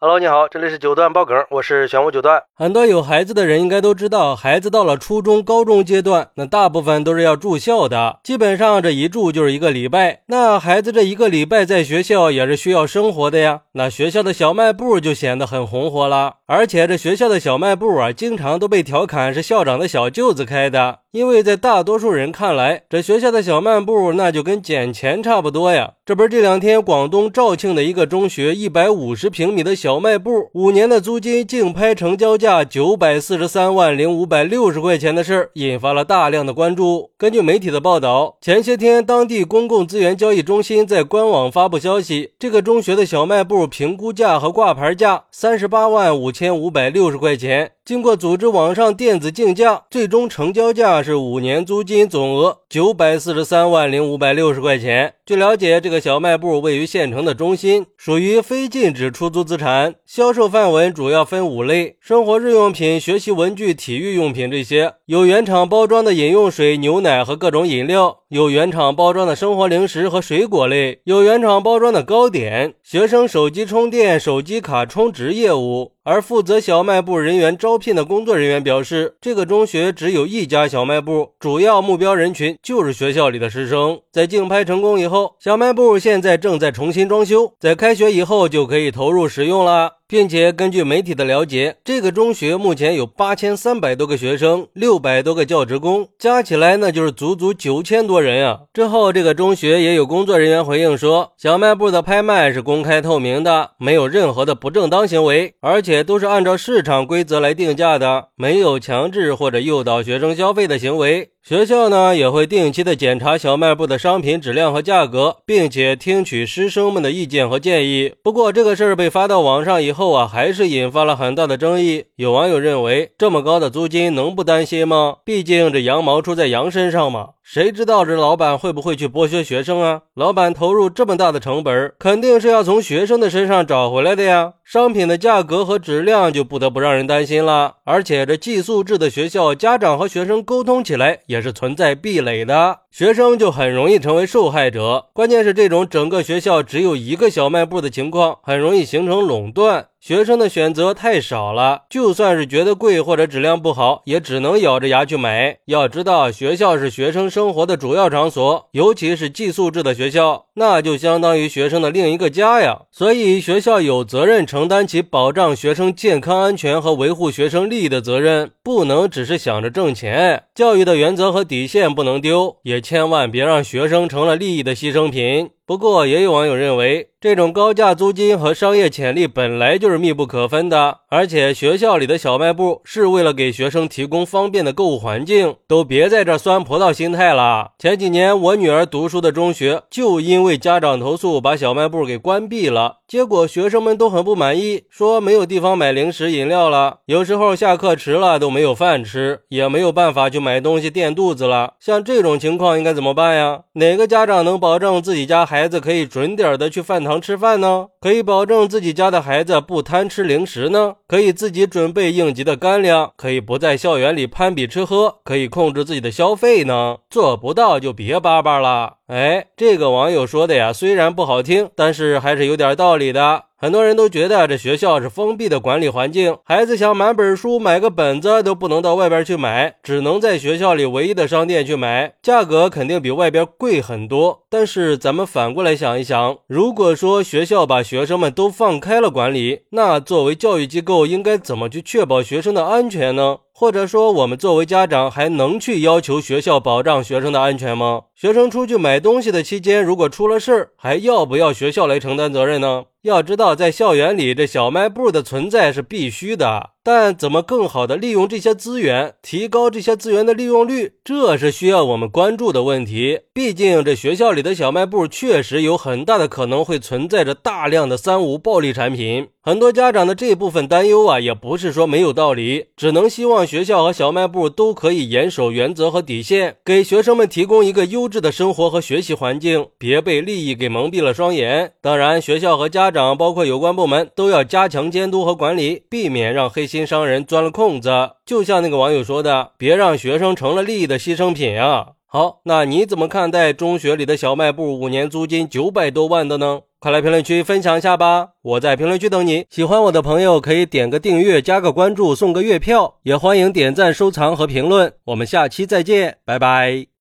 Hello，你好，这里是九段爆梗，我是玄武九段。很多有孩子的人应该都知道，孩子到了初中、高中阶段，那大部分都是要住校的，基本上这一住就是一个礼拜。那孩子这一个礼拜在学校也是需要生活的呀，那学校的小卖部就显得很红火了。而且这学校的小卖部啊，经常都被调侃是校长的小舅子开的，因为在大多数人看来，这学校的小卖部那就跟捡钱差不多呀。这不是这两天广东肇庆的一个中学一百五十平米的小卖部，五年的租金竞拍成交价九百四十三万零五百六十块钱的事引发了大量的关注。根据媒体的报道，前些天当地公共资源交易中心在官网发布消息，这个中学的小卖部评估价和挂牌价三十八万五千五百六十块钱。经过组织网上电子竞价，最终成交价是五年租金总额九百四十三万零五百六十块钱。据了解，这个小卖部位于县城的中心，属于非禁止出租资产，销售范围主要分五类：生活日用品、学习文具、体育用品这些；有原厂包装的饮用水、牛奶和各种饮料；有原厂包装的生活零食和水果类；有原厂包装的糕点；学生手机充电、手机卡充值业务。而负责小卖部人员招聘的工作人员表示，这个中学只有一家小卖部，主要目标人群就是学校里的师生。在竞拍成功以后，小卖部现在正在重新装修，在开学以后就可以投入使用了。并且根据媒体的了解，这个中学目前有八千三百多个学生，六百多个教职工，加起来那就是足足九千多人啊。之后，这个中学也有工作人员回应说，小卖部的拍卖是公开透明的，没有任何的不正当行为，而且都是按照市场规则来定价的，没有强制或者诱导学生消费的行为。学校呢也会定期的检查小卖部的商品质量和价格，并且听取师生们的意见和建议。不过这个事儿被发到网上以后后啊，还是引发了很大的争议。有网友认为，这么高的租金能不担心吗？毕竟这羊毛出在羊身上嘛。谁知道这老板会不会去剥削学生啊？老板投入这么大的成本，肯定是要从学生的身上找回来的呀。商品的价格和质量就不得不让人担心了。而且这寄宿制的学校，家长和学生沟通起来也是存在壁垒的，学生就很容易成为受害者。关键是这种整个学校只有一个小卖部的情况，很容易形成垄断。学生的选择太少了，就算是觉得贵或者质量不好，也只能咬着牙去买。要知道，学校是学生生活的主要场所，尤其是寄宿制的学校，那就相当于学生的另一个家呀。所以，学校有责任承担起保障学生健康安全和维护学生利益的责任，不能只是想着挣钱。教育的原则和底线不能丢，也千万别让学生成了利益的牺牲品。不过，也有网友认为，这种高价租金和商业潜力本来就是密不可分的。而且，学校里的小卖部是为了给学生提供方便的购物环境，都别在这酸葡萄心态了。前几年，我女儿读书的中学就因为家长投诉，把小卖部给关闭了。结果，学生们都很不满意，说没有地方买零食饮料了，有时候下课迟了都没有饭吃，也没有办法去买东西垫肚子了。像这种情况应该怎么办呀？哪个家长能保证自己家孩？孩子可以准点的去饭堂吃饭呢？可以保证自己家的孩子不贪吃零食呢？可以自己准备应急的干粮？可以不在校园里攀比吃喝？可以控制自己的消费呢？做不到就别叭叭了。哎，这个网友说的呀，虽然不好听，但是还是有点道理的。很多人都觉得这学校是封闭的管理环境，孩子想买本书、买个本子都不能到外边去买，只能在学校里唯一的商店去买，价格肯定比外边贵很多。但是咱们反过来想一想，如果说学校把学生们都放开了管理，那作为教育机构应该怎么去确保学生的安全呢？或者说，我们作为家长还能去要求学校保障学生的安全吗？学生出去买东西的期间，如果出了事儿，还要不要学校来承担责任呢？要知道，在校园里，这小卖部的存在是必须的。但怎么更好的利用这些资源，提高这些资源的利用率，这是需要我们关注的问题。毕竟，这学校里的小卖部确实有很大的可能会存在着大量的三无暴力产品。很多家长的这部分担忧啊，也不是说没有道理，只能希望学校和小卖部都可以严守原则和底线，给学生们提供一个优质的生活和学习环境，别被利益给蒙蔽了双眼。当然，学校和家长，包括有关部门，都要加强监督和管理，避免让黑心。商人钻了空子，就像那个网友说的：“别让学生成了利益的牺牲品啊！”好，那你怎么看待中学里的小卖部五年租金九百多万的呢？快来评论区分享一下吧！我在评论区等你。喜欢我的朋友可以点个订阅、加个关注、送个月票，也欢迎点赞、收藏和评论。我们下期再见，拜拜。